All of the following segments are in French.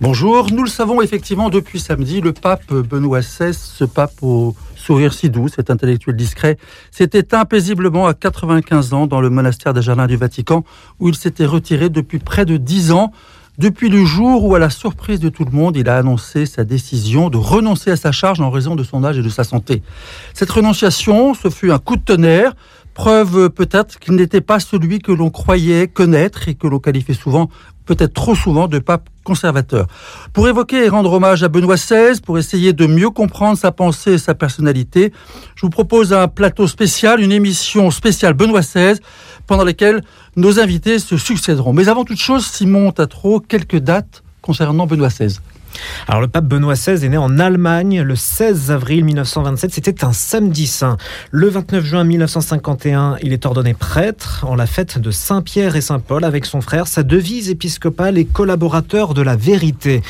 Bonjour, nous le savons effectivement depuis samedi, le pape Benoît XVI, ce pape au sourire si doux, cet intellectuel discret, s'est éteint paisiblement à 95 ans dans le monastère des Jardins du Vatican, où il s'était retiré depuis près de 10 ans, depuis le jour où, à la surprise de tout le monde, il a annoncé sa décision de renoncer à sa charge en raison de son âge et de sa santé. Cette renonciation, ce fut un coup de tonnerre, preuve peut-être qu'il n'était pas celui que l'on croyait connaître et que l'on qualifiait souvent peut-être trop souvent de pape conservateur. Pour évoquer et rendre hommage à Benoît XVI, pour essayer de mieux comprendre sa pensée et sa personnalité, je vous propose un plateau spécial, une émission spéciale Benoît XVI, pendant laquelle nos invités se succéderont. Mais avant toute chose, Simon Tatro, quelques dates concernant Benoît XVI. Alors le pape Benoît XVI est né en Allemagne le 16 avril 1927, c'était un samedi saint. Le 29 juin 1951, il est ordonné prêtre en la fête de Saint-Pierre et Saint-Paul avec son frère. Sa devise épiscopale est collaborateur de la vérité.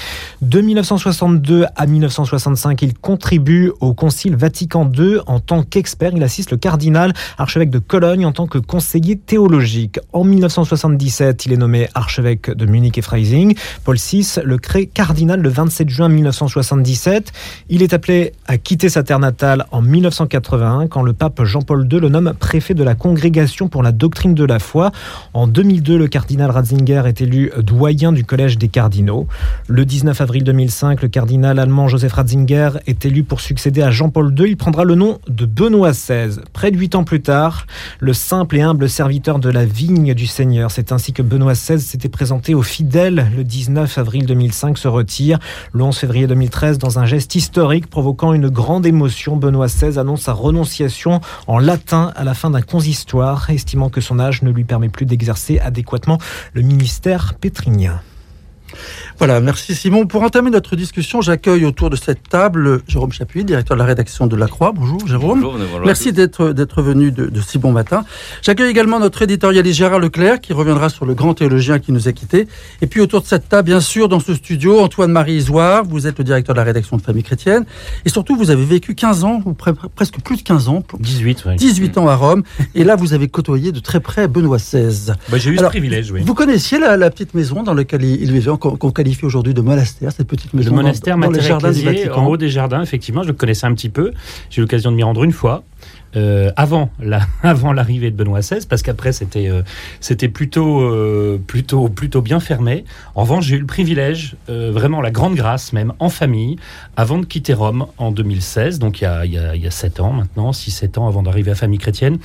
De 1962 à 1965, il contribue au Concile Vatican II en tant qu'expert. Il assiste le cardinal archevêque de Cologne en tant que conseiller théologique. En 1977, il est nommé archevêque de Munich et Freising. Paul VI le crée cardinal le 27 juin 1977. Il est appelé à quitter sa terre natale en 1981 quand le pape Jean-Paul II le nomme préfet de la Congrégation pour la doctrine de la foi. En 2002, le cardinal Ratzinger est élu doyen du Collège des cardinaux. Le 19 avril 2005, le cardinal allemand Joseph Ratzinger est élu pour succéder à Jean-Paul II. Il prendra le nom de Benoît XVI. Près de huit ans plus tard, le simple et humble serviteur de la vigne du Seigneur, c'est ainsi que Benoît XVI s'était présenté aux fidèles le 19 avril 2005, se retire. Le 11 février 2013, dans un geste historique provoquant une grande émotion, Benoît XVI annonce sa renonciation en latin à la fin d'un consistoire, estimant que son âge ne lui permet plus d'exercer adéquatement le ministère pétrinien. Voilà, merci Simon. Pour entamer notre discussion, j'accueille autour de cette table Jérôme Chapuis, directeur de la rédaction de La Croix. Bonjour Jérôme. Bonjour, merci d'être d'être venu de, si bon matin. J'accueille également notre éditorialiste Gérard Leclerc qui reviendra sur le grand théologien qui nous a quittés. Et puis autour de cette table, bien sûr, dans ce studio, Antoine-Marie Isoire, vous êtes le directeur de la rédaction de Famille Chrétienne. Et surtout, vous avez vécu 15 ans, ou presque plus de 15 ans. 18, 18 ans à Rome. Et là, vous avez côtoyé de très près Benoît XVI. Bah, J'ai eu ce privilège, oui. Vous connaissiez la, petite maison dans laquelle il, vivait, qu'on qualifie aujourd'hui de monastère, cette petite maison. Le monastère dans, les en haut des jardins, effectivement, je le connaissais un petit peu. J'ai eu l'occasion de m'y rendre une fois. Euh, avant la, avant l'arrivée de Benoît XVI, parce qu'après c'était euh, c'était plutôt euh, plutôt plutôt bien fermé. En revanche, j'ai eu le privilège, vraiment la grande grâce même en famille, avant de quitter Rome en 2016, donc il y a il y a, il y a 7 ans maintenant, 6-7 ans avant d'arriver à Famille Chrétienne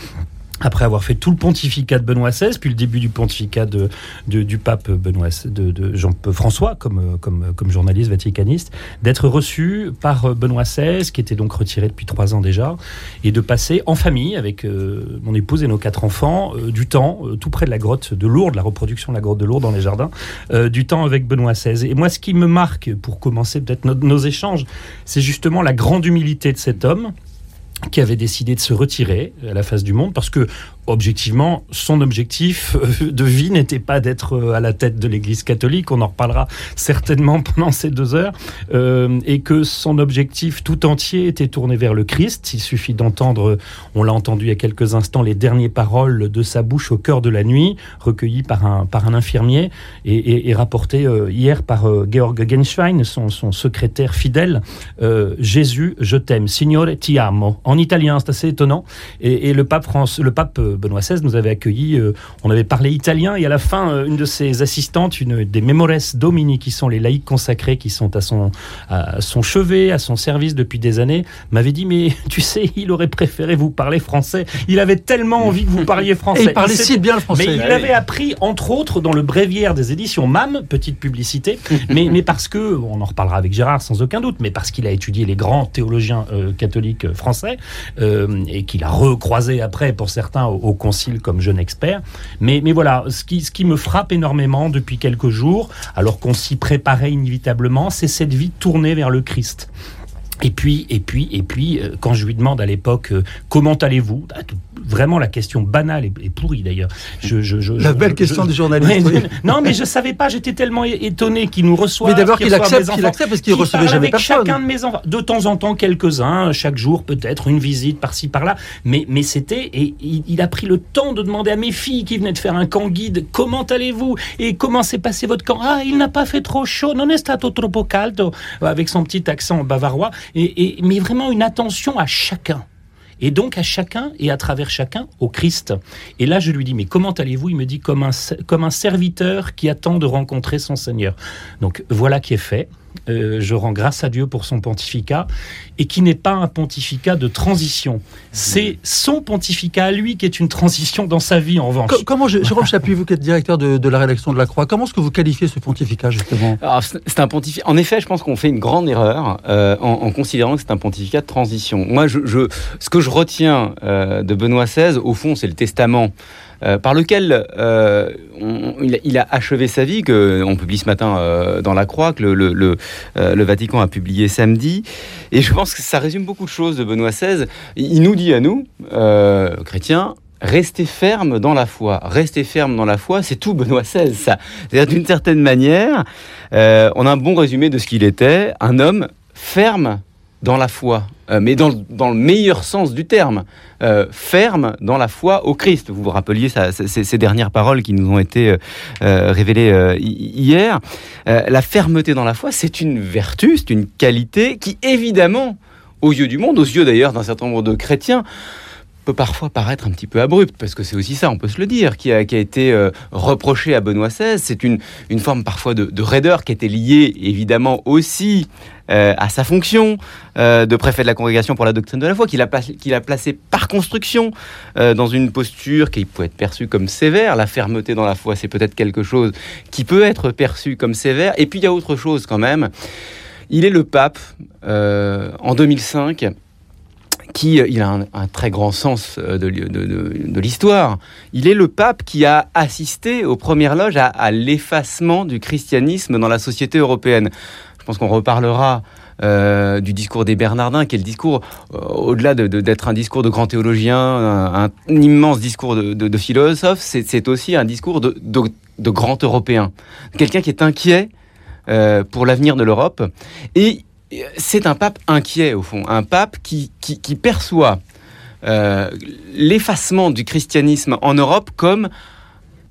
après avoir fait tout le pontificat de Benoît XVI, puis le début du pontificat de, du pape Benoît de, de Jean François comme, comme, comme journaliste vaticaniste, d'être reçu par Benoît XVI, qui était donc retiré depuis trois ans déjà, et de passer en famille avec euh, mon épouse et nos quatre enfants euh, du temps euh, tout près de la grotte de Lourdes, la reproduction de la grotte de Lourdes dans les jardins, du temps avec Benoît XVI. Et moi, ce qui me marque, pour commencer peut-être nos échanges, c'est justement la grande humilité de cet homme qui avait décidé de se retirer à la face du monde parce que objectivement, son objectif euh, de vie n'était pas d'être euh, à la tête de l'Église catholique, on en reparlera certainement pendant ces deux heures, euh, et que son objectif tout entier était tourné vers le Christ. Il suffit d'entendre, on l'a entendu il y a quelques instants, les dernières paroles de sa bouche au cœur de la nuit, recueillies par un, par un infirmier et, rapportées hier par Georg Genschwein, son, son secrétaire fidèle. Jésus, je t'aime, Signore ti amo. En italien, c'est assez étonnant. Et, et le pape, France, le pape Benoît XVI nous avait accueillis. Euh, on avait parlé italien et à la fin, euh, une de ses assistantes, une des Memores Domini, qui sont les laïcs consacrés qui sont à son, à son chevet, à son service depuis des années, m'avait dit Mais tu sais, il aurait préféré vous parler français. Il avait tellement envie que vous parliez français. il parlait si bien le français. Mais il avait appris, entre autres, dans le bréviaire des éditions MAM, petite publicité, mais, mais parce que, on en reparlera avec Gérard sans aucun doute, mais parce qu'il a étudié les grands théologiens euh, catholiques français et qu'il a recroisé après, pour certains, au, au concile comme jeune expert. Mais, mais voilà, ce qui, ce qui me frappe énormément depuis quelques jours, alors qu'on s'y préparait inévitablement, c'est cette vie tournée vers le Christ. Et puis, et puis, et puis, euh, quand je lui demande à l'époque euh, comment allez-vous, bah, vraiment la question banale et, pourrie d'ailleurs. Je, la belle question du journaliste. non, mais je savais pas. J'étais tellement étonné qu'il nous reçoit. Mais d'abord qu'il accepte, qu'il accepte parce qu'il recevait jamais avec chacun de mes enfants. De temps en temps, quelques-uns, chaque jour peut-être une visite par-ci par-là. Mais mais c'était et il, a pris le temps de demander à mes filles qui venaient de faire un camp guide comment allez-vous? Et comment s'est passé votre camp? Ah, il n'a pas fait trop chaud. Non è stato troppo caldo avec son petit accent bavarois et, mais vraiment une attention à chacun. Et donc à chacun et à travers chacun au Christ. Et là, je lui dis, mais comment allez-vous? Il me dit, comme un, comme un serviteur qui attend de rencontrer son Seigneur. Donc voilà qui est fait. Euh, je rends grâce à Dieu pour son pontificat, et qui n'est pas un pontificat de transition. C'est son pontificat à lui qui est une transition dans sa vie, en revanche. comment, Jérôme Chapuis, vous qui êtes directeur de, la rédaction de la Croix, comment est-ce que vous qualifiez ce pontificat, justement? C'est un pontificat. En effet, je pense qu'on fait une grande erreur euh, en, considérant que c'est un pontificat de transition. Moi, je, ce que je retiens euh, de Benoît XVI, au fond, c'est le testament. Euh, par lequel euh, il, a achevé sa vie, que on publie ce matin euh, dans la Croix, que le, Vatican a publié samedi. Et je pense que ça résume beaucoup de choses de Benoît XVI. Il nous dit à nous, chrétiens, Restez ferme dans la foi. Restez ferme dans la foi, c'est tout Benoît XVI, ça. C'est-à-dire d'une certaine manière, on a un bon résumé de ce qu'il était, un homme ferme dans la foi, euh, mais dans, dans, le meilleur sens du terme, euh, ferme dans la foi au Christ. Vous vous rappeliez ces, dernières paroles qui nous ont été euh, révélées hier. la fermeté dans la foi, c'est une vertu, c'est une qualité qui, évidemment, aux yeux du monde, aux yeux d'ailleurs d'un certain nombre de chrétiens, parfois paraître un petit peu abrupte, parce que c'est aussi ça, on peut se le dire, qui a, été reproché à Benoît XVI. C'est une, forme parfois de, de raideur qui était liée évidemment aussi euh, à sa fonction euh, de préfet de la congrégation pour la doctrine de la foi, qu'il a, placé par construction euh, dans une posture qui peut être perçue comme sévère. La fermeté dans la foi, c'est peut-être quelque chose qui peut être perçu comme sévère. Et puis il y a autre chose quand même. Il est le pape en 2005 qui il a un, très grand sens de, de, l'histoire. Il est le pape qui a assisté aux premières loges à l'effacement du christianisme dans la société européenne. Je pense qu'on reparlera euh, du discours des Bernardins, qui est le discours, euh, au-delà d'être un discours de grand théologien, un, immense discours de, philosophe, c'est aussi un discours de, grand Européen. Quelqu'un qui est inquiet euh, pour l'avenir de l'Europe. Et c'est un pape inquiet, au fond. Un pape qui, qui perçoit l'effacement du christianisme en Europe comme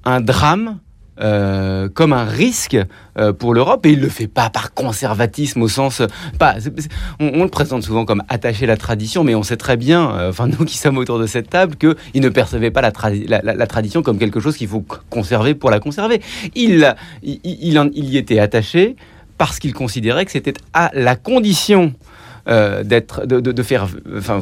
un drame euh, comme un risque euh, pour l'Europe et il le fait pas par conservatisme au sens on, le présente souvent comme attaché à la tradition mais on sait très bien euh, enfin nous qui sommes autour de cette table que il ne percevait pas la, tradition comme quelque chose qu'il faut conserver pour la conserver il, il, y était attaché parce qu'il considérait que c'était à la condition d'être de, faire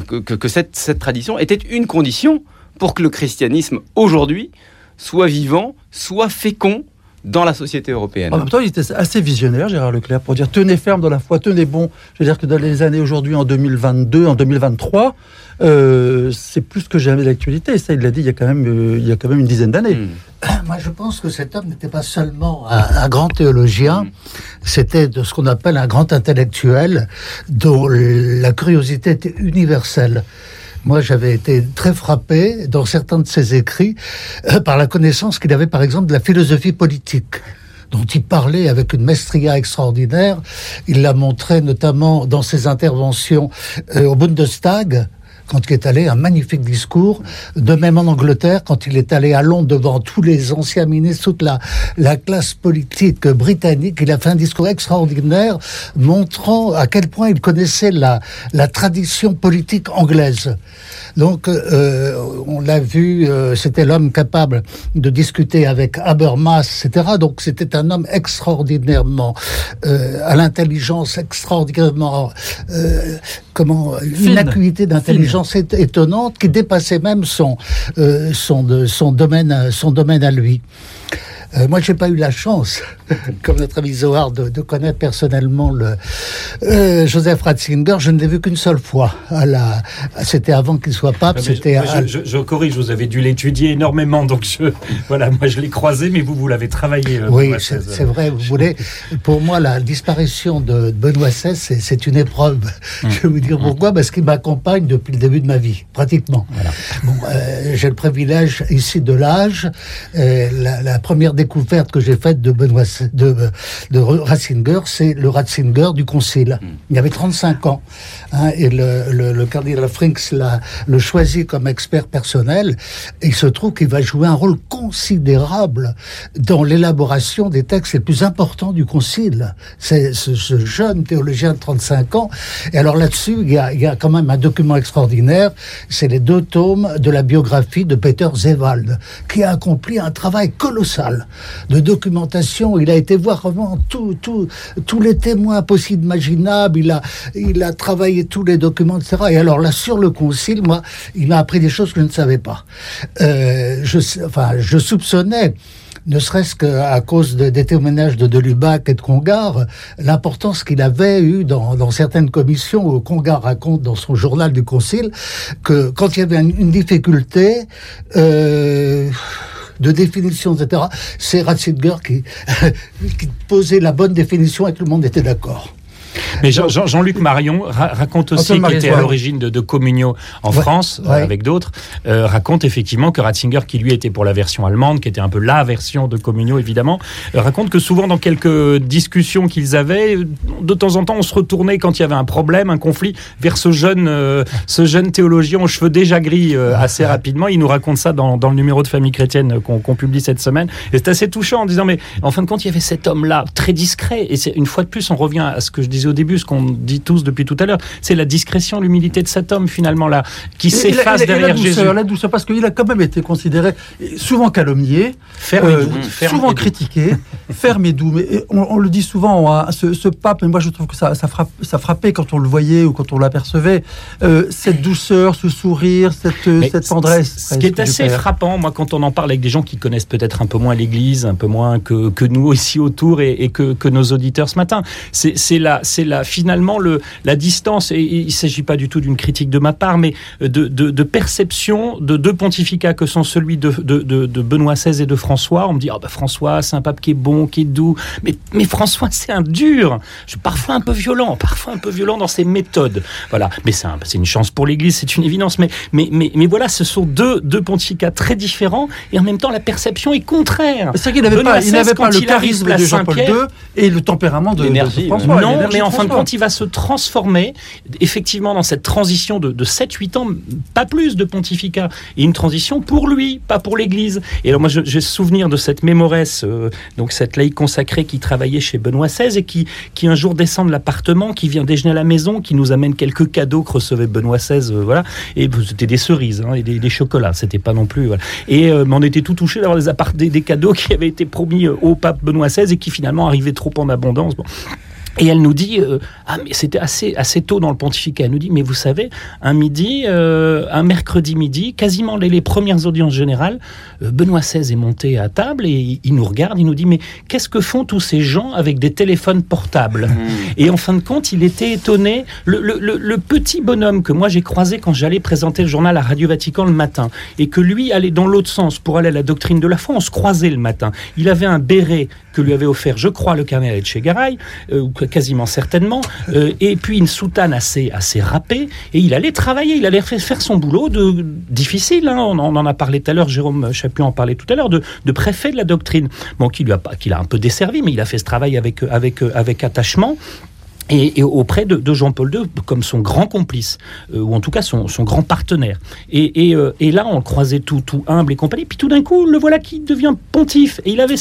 que, que cette, cette tradition était une condition pour que le christianisme aujourd'hui soit vivant, soit fécond dans la société européenne. En même temps, il était assez visionnaire, Gérard Leclerc, pour dire tenez ferme dans la foi, tenez bon. Je veux dire que dans les années aujourd'hui, en 2022, en 2023, euh, c'est plus que jamais d'actualité. Ça, il l'a dit il y a quand même, euh, il y a quand même une dizaine d'années. Hmm. Moi, je pense que cet homme n'était pas seulement un, grand théologien, hmm. c'était de ce qu'on appelle un grand intellectuel, dont la curiosité était universelle. Moi, j'avais été très frappé dans certains de ses écrits euh, par la connaissance qu'il avait, par exemple, de la philosophie politique dont il parlait avec une maestria extraordinaire. Il l'a montré notamment dans ses interventions euh, au Bundestag, quand il est allé, un magnifique discours. De même en Angleterre, quand il est allé à Londres devant tous les anciens ministres, toute la, la classe politique britannique, il a fait un discours extraordinaire montrant à quel point il connaissait la, la tradition politique anglaise. Donc, euh, on l'a vu, euh, c'était l'homme capable de discuter avec Habermas, etc. Donc, c'était un homme extraordinairement euh, à l'intelligence extraordinairement comment une acuité d'intelligence étonnante qui dépassait même son son, de, son domaine son domaine à lui. Euh, moi, j'ai pas eu la chance, comme notre ami Zohar, de, de connaître personnellement le euh, Joseph Ratzinger. Je ne l'ai vu qu'une seule fois. À la, c'était avant qu'il soit pape. C'était. Je, je, corrige. Vous avez dû l'étudier énormément, donc je, voilà, moi je l'ai croisé, mais vous vous l'avez travaillé. Euh, oui, c'est vrai. Vous voulez. Pour moi, la disparition de Benoît XVI, c'est une épreuve. Hum. Je vais vous dire pourquoi. Parce qu'il m'accompagne depuis le début de ma vie, pratiquement. Voilà. Bon, euh, j'ai le privilège ici de l'âge. La, la première découverte que j'ai faite de Benoît de, de Ratzinger, c'est le Ratzinger du Concile. Hmm. Il avait 35 ans. Hein, et le, le, le cardinal Frinks l'a le choisi comme expert personnel. Et il se trouve qu'il va jouer un rôle considérable dans l'élaboration des textes les plus importants du Concile. C'est ce, ce, jeune théologien de 35 ans. Et alors là-dessus, il y, a, il y a quand même un document extraordinaire. C'est les deux tomes de la biographie de Peter Zewald, qui a accompli un travail colossal de documentation. Il a été voir vraiment tous les témoins possibles, imaginables. Il a, il a travaillé tous les documents, etc. Et alors là, sur le concile, moi, il m'a appris des choses que je ne savais pas. Euh, je, enfin, je soupçonnais ne serait-ce qu'à cause de, des témoignages de Delubac et de Congar, l'importance qu'il avait eu dans, dans, certaines commissions. Congar raconte dans son journal du Concile que quand il y avait une, une difficulté, euh, de définition, etc. C'est Ratzinger qui, qui posait la bonne définition et tout le monde était d'accord. Mais Jean-Luc Marion raconte aussi, qui était à l'origine de, de Communio en France, euh, avec d'autres, euh, raconte effectivement que Ratzinger, qui lui était pour la version allemande, qui était un peu la version de Communio évidemment, euh, raconte que souvent dans quelques discussions qu'ils avaient, de temps en temps on se retournait quand il y avait un problème, un conflit, vers ce jeune, ce jeune théologien aux cheveux déjà gris assez rapidement. Il nous raconte ça dans, dans le numéro de Famille chrétienne qu'on publie cette semaine. Et c'est assez touchant en disant, mais en fin de compte, il y avait cet homme-là, très discret. Et une fois de plus, on revient à ce que je disais au début, ce qu'on dit tous depuis tout à l'heure, c'est la discrétion, l'humilité de cet homme finalement là, qui s'efface derrière la douceur, Jésus. La douceur, parce qu'il a quand même été considéré souvent calomnié, ferme euh, doux, souvent critiqué, ferme et doux. Mais on, on le dit souvent, hein, ce, ce, pape, mais moi je trouve que ça, ça, frappe, ça frappait quand on le voyait ou quand on l'apercevait, euh, cette douceur, ce sourire, cette, cette tendresse. Ce qui est assez frappant, moi, quand on en parle avec des gens qui connaissent peut-être un peu moins l'Église, un peu moins que, que nous ici autour et, et que, que, nos auditeurs ce matin, c'est la, la, finalement le, la distance, et il ne s'agit pas du tout d'une critique de ma part, mais de, de, de, perception de deux pontificats que sont celui de, de, de Benoît XVI et de François. On me dit, oh bah François, c'est un pape qui est bon, qui est doux, mais, mais François, c'est un dur, parfois un peu violent, parfois un peu violent dans ses méthodes. Voilà, mais c'est un, une chance pour l'Église, c'est une évidence, mais, mais, mais, mais voilà, ce sont deux, deux pontificats très différents, et en même temps, la perception est contraire. C'est qu'il n'avait pas, il n'avait pas le charisme de Jean-Paul II et le tempérament de, de François. Non, mais en fin de compte, il va se transformer effectivement dans cette transition de, de 7-8 ans, pas plus de pontificat, et une transition pour lui, pas pour l'Église. Et alors moi, j'ai souvenir de cette mémoresse, euh, donc cette laïque consacrée qui travaillait chez Benoît XVI et qui, qui un jour descend de l'appartement, qui vient déjeuner à la maison, qui nous amène quelques cadeaux que recevait Benoît XVI, euh, voilà. Et c'était des cerises hein, et des, des chocolats, c'était pas non plus. Voilà. Et euh, on était tout touché d'avoir des, des, des, cadeaux qui avaient été promis au pape Benoît XVI et qui finalement arrivaient trop en abondance. Bon. Et elle nous dit, euh, ah mais c'était assez assez tôt dans le pontificat. Elle nous dit, mais vous savez, un midi, euh, un mercredi midi, quasiment les, les premières audiences générales, euh, Benoît XVI est monté à table et il, il nous regarde, il nous dit, mais qu'est-ce que font tous ces gens avec des téléphones portables? Mmh. Et en fin de compte, il était étonné. Le, le, le, le petit bonhomme que moi j'ai croisé quand j'allais présenter le journal à Radio Vatican le matin, et que lui allait dans l'autre sens pour aller à la doctrine de la foi, on se croisait le matin. Il avait un béret lui avait offert, je crois, le cardinal Etchegaray, euh, quasiment certainement, euh, et puis une soutane assez, assez râpée, et il allait travailler, il allait faire son boulot de difficile, hein, on, en a parlé tout à l'heure, Jérôme Chapuis en parlait tout à l'heure, de, préfet de la doctrine, bon, qui lui a, qui a un peu desservi, mais il a fait ce travail avec, avec, avec attachement. Et, auprès de, Jean-Paul II comme son grand complice, euh, ou en tout cas son, grand partenaire. Euh, et, là, on le croisait tout, tout humble et compagnie. Puis tout d'un coup, le voilà qui devient pontife. Et il avait,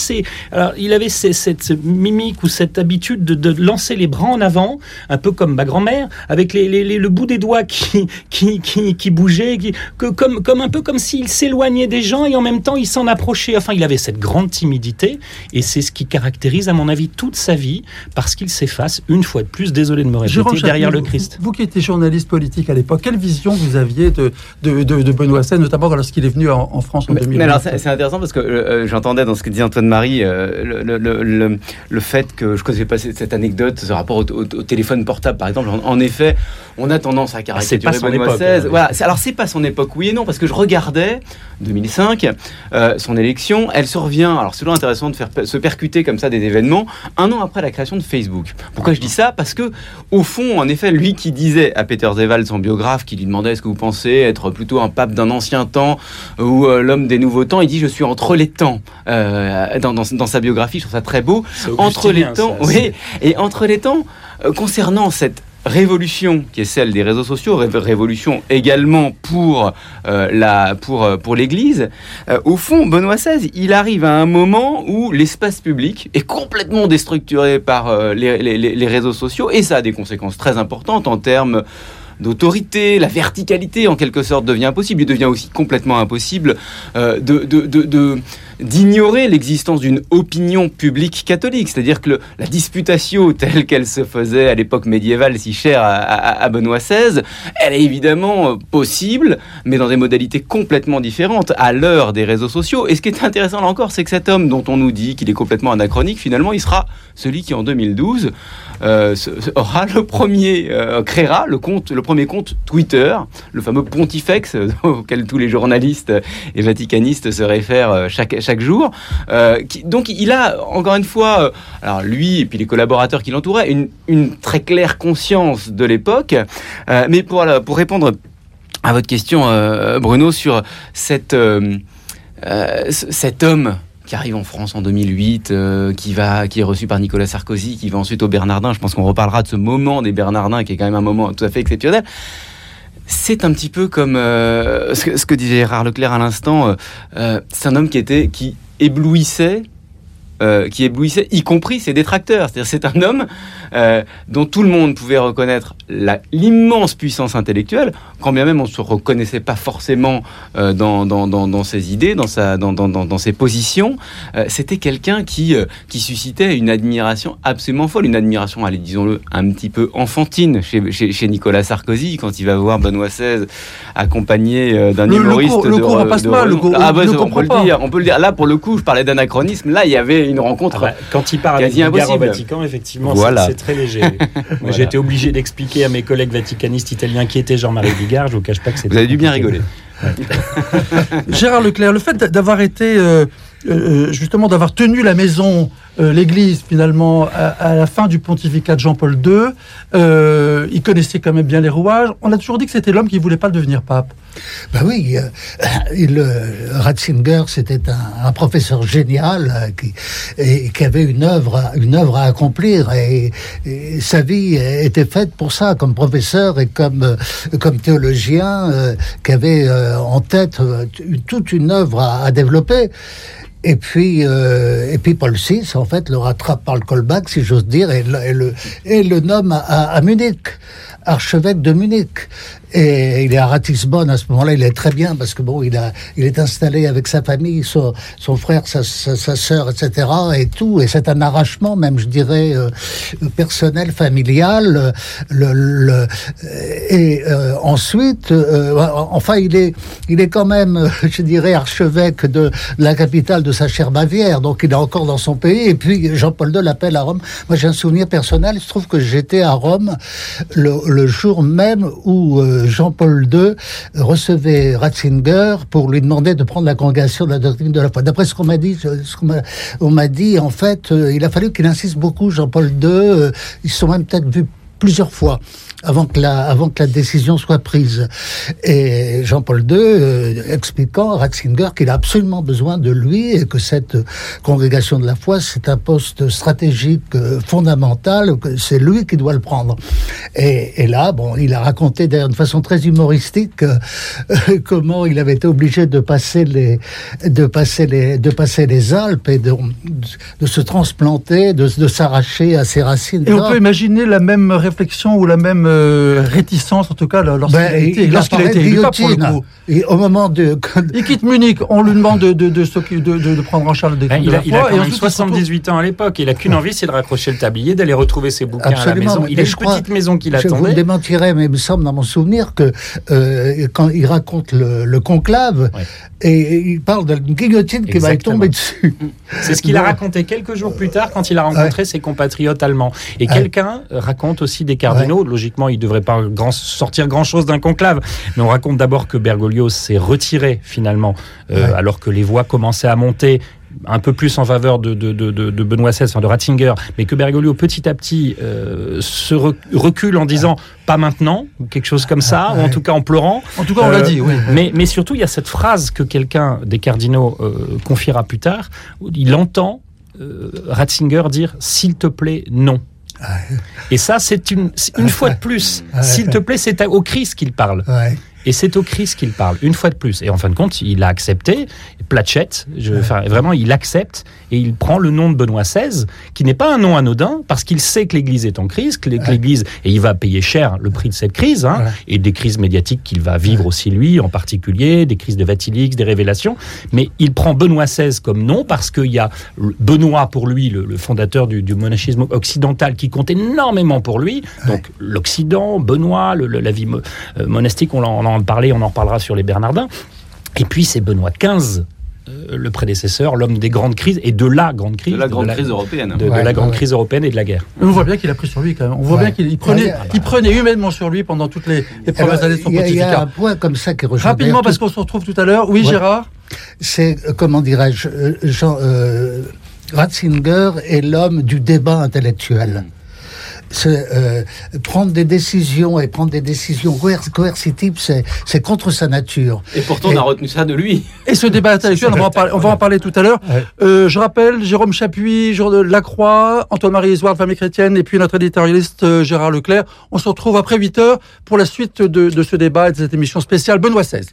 cette mimique ou cette habitude de, lancer les bras en avant, un peu comme ma grand-mère, avec le bout des doigts qui, bougeait, comme, comme un peu comme s'il s'éloignait des gens et en même temps il s'en approchait. Enfin, il avait cette grande timidité et c'est ce qui caractérise, à mon avis, toute sa vie parce qu'il s'efface une fois de plus désolé de me répéter, derrière le Christ. Vous, qui étiez journaliste politique à l'époque, quelle vision vous aviez de, de, de, Benoît XVI, notamment lorsqu'il est venu en, France en 2008 alors c'est intéressant parce que euh, j'entendais dans ce que disait Antoine-Marie euh, le, le, le, fait que je connaissais pas cette anecdote, ce rapport au, téléphone portable par exemple. En, effet, on a tendance à ah, caricaturer Benoît XVI. Hein, voilà. Alors c'est pas son époque, oui et non, parce que je regardais 2005 son élection, elle survient. Alors c'est toujours intéressant de faire se percuter comme ça des événements un an après la création de Facebook. Pourquoi je dis ça? Parce que, au fond, en effet, lui qui disait à Peter Zeval, son biographe, qui lui demandait est-ce que vous pensez être plutôt un pape d'un ancien temps ou euh, l'homme des nouveaux temps, il dit je suis entre les temps. Euh, dans, dans, sa biographie, je trouve ça très beau. Entre les temps, oui, et entre les temps, euh, concernant cette révolution qui est celle des réseaux sociaux, révolution également pour euh, la pour euh, pour l'Église. Euh, au fond, Benoît XVI, il arrive à un moment où l'espace public est complètement déstructuré par les, réseaux sociaux et ça a des conséquences très importantes en termes d'autorité, la verticalité en quelque sorte devient impossible. Il devient aussi complètement impossible de, de, de d'ignorer l'existence d'une opinion publique catholique. C'est-à-dire que la disputation telle qu'elle se faisait à l'époque médiévale si chère à, Benoît XVI, elle est évidemment euh, possible, mais dans des modalités complètement différentes à l'heure des réseaux sociaux. Et ce qui est intéressant là encore, c'est que cet homme dont on nous dit qu'il est complètement anachronique, finalement, il sera celui qui en 2012 euh, aura le premier, euh, créera le, compte, le premier compte Twitter, le fameux pontifex auquel tous les journalistes et vaticanistes se réfèrent chaque, chaque jour. Euh, donc il a, encore une fois, euh, alors lui et puis les collaborateurs qui l'entouraient, une, très claire conscience de l'époque. Euh, mais pour, répondre à votre question, Bruno, sur cet homme qui arrive en France en 2008, qui va, qui est reçu par Nicolas Sarkozy, qui va ensuite au Bernardin. Je pense qu'on reparlera de ce moment des Bernardins, qui est quand même un moment tout à fait exceptionnel. C'est un petit peu comme euh, ce, que, disait Gérard Leclerc à l'instant. Euh, euh, c'est un homme qui était qui éblouissait euh, qui éblouissait, y compris ses détracteurs. C'est-à-dire c'est un homme euh, dont tout le monde pouvait reconnaître l'immense puissance intellectuelle, quand bien même on ne se reconnaissait pas forcément euh, dans, dans, dans, dans, ses idées, dans, sa, dans, dans, dans ses positions. C'était quelqu'un qui, qui suscitait une admiration absolument folle, une admiration, allez, disons-le, un petit peu enfantine chez, chez, chez, Nicolas Sarkozy, quand il va voir Benoît XVI accompagné d'un humoriste. Le, cours, passe pas, le cours, ah, bah, on, peut le dire, on peut le dire. Là, pour le coup, je parlais d'anachronisme. Là, il y avait une rencontre. Ah bah, quand il parle quasi impossible. au Vatican, effectivement, c'est très léger. J'ai été obligé d'expliquer à mes collègues vaticanistes italiens qui était Jean-Marie Bigard. Je vous cache pas que c'est. Vous avez dû bien rigoler. Gérard Leclerc, le fait d'avoir été euh, euh, justement d'avoir tenu la maison, euh, l'Église finalement à, la fin du pontificat de Jean-Paul II, il connaissait quand même bien les rouages. On a toujours dit que c'était l'homme qui voulait pas devenir pape. Ben oui, il, Ratzinger, c'était un, professeur génial qui, avait une œuvre, une œuvre à accomplir et, sa vie était faite pour ça, comme professeur et comme, comme théologien, qui avait en tête toute une œuvre à développer. Et puis, euh, et puis Paul VI, en fait, le rattrape par le callback, si j'ose dire, et le, nomme à Munich, archevêque de Munich. Et il est à Ratisbonne à ce moment-là, il est très bien parce que bon, il a, il est installé avec sa famille, son, frère, sa, sa, sœur, etc. et tout. Et c'est un arrachement, même je dirais euh, personnel, familial. Et euh, ensuite, euh, enfin, il est, il est quand même, je dirais, archevêque de, la capitale de sa chère Bavière. Donc, il est encore dans son pays. Et puis Jean-Paul II l'appelle à Rome. Moi, j'ai un souvenir personnel. Il se trouve que j'étais à Rome le jour même où Jean-Paul II recevait Ratzinger pour lui demander de prendre la congrégation de la doctrine de la foi. D'après ce qu'on m'a dit, on m'a dit, en fait, euh, il a fallu qu'il insiste beaucoup, Jean-Paul II. Euh, ils se sont même peut-être vus plusieurs fois avant que la, avant que la décision soit prise. Et Jean-Paul II euh, expliquant à Ratzinger qu'il a absolument besoin de lui et que cette congrégation de la foi, c'est un poste stratégique euh, fondamental, que c'est lui qui doit le prendre. Et, et là, bon, il a raconté d'ailleurs de façon très humoristique euh, comment il avait été obligé de passer les, de passer les, de passer les Alpes et de, de se transplanter, de, de s'arracher à ses racines. Et on peut imaginer la même réflexion ou la même euh, réticence, en tout cas, lorsqu'il ben, a été, lorsqu'il a été élu, pour le coup. Et au moment de... Il quitte Munich, on lui demande de, de, de, de prendre en charge le décret ben, il, a, il a quand même 78 ans à l'époque. Il a qu'une envie, c'est de raccrocher le tablier, d'aller retrouver ses bouquins à la maison. Il a une petite maison qui l'attendait. Je vous démentirai, mais il me semble dans mon souvenir que euh, quand il raconte le, conclave, et il parle d'une guillotine qui va tomber dessus. C'est ce qu'il a raconté quelques jours plus tard quand il a rencontré ses compatriotes allemands. Et quelqu'un raconte aussi des cardinaux. Logiquement, il ne devrait pas grand, sortir grand-chose d'un conclave. Mais on raconte d'abord que Bergoglio s'est retiré finalement, euh, alors que les voix commençaient à monter un peu plus en faveur de, de, de, de Benoît XVI, enfin de Ratzinger, mais que Bergoglio petit à petit euh, se recule en disant pas maintenant, ou quelque chose comme ça, ou en tout cas en pleurant. En tout cas, on l'a dit, oui. Euh, mais, mais surtout, il y a cette phrase que quelqu'un des cardinaux euh, confiera plus tard, où il entend Ratzinger dire S'il te plaît, non. Et ça, c'est une, une fois de plus. S'il te plaît, c'est au Christ qu'il parle. Et c'est au Christ qu'il parle, une fois de plus. Et en fin de compte, il a accepté, Platchette, je, vraiment, il accepte et il prend le nom de Benoît XVI, qui n'est pas un nom anodin, parce qu'il sait que l'Église est en crise, que l'Église, et il va payer cher le prix de cette crise, hein, et des crises médiatiques qu'il va vivre aussi lui, en particulier, des crises de Vatilix, des révélations. Mais il prend Benoît XVI comme nom parce qu'il y a Benoît pour lui, le, fondateur du, monachisme occidental, qui compte énormément pour lui. Donc l'Occident, Benoît, la vie euh, monastique, on en, en parler, on en reparlera sur les Bernardins. Et puis c'est Benoît XV le prédécesseur, l'homme des grandes crises et de la grande crise. De la grande crise européenne. De, la grande crise européenne et de la guerre. on voit bien qu'il a pris sur lui quand même. On voit bien qu'il prenait, il prenait humainement sur lui pendant toutes les, premières années de son pontificat. Il y a un point comme ça qui Rapidement, parce qu'on se retrouve tout à l'heure. Oui, Gérard C'est, euh, comment dirais-je, euh, Jean, Ratzinger est l'homme du débat intellectuel. Euh, prendre des décisions et prendre des décisions coercitives, c'est contre sa nature. Et pourtant, on a retenu ça de lui. Et ce débat intellectuel, on va en parler, on va en parler tout à l'heure. Euh, je rappelle, Jérôme Chapuis, Jean de Lacroix, Antoine-Marie Isoire, Famille Chrétienne, et puis notre éditorialiste euh, Gérard Leclerc. On se retrouve après 8 heures pour la suite de, de ce débat et de cette émission spéciale Benoît XVI.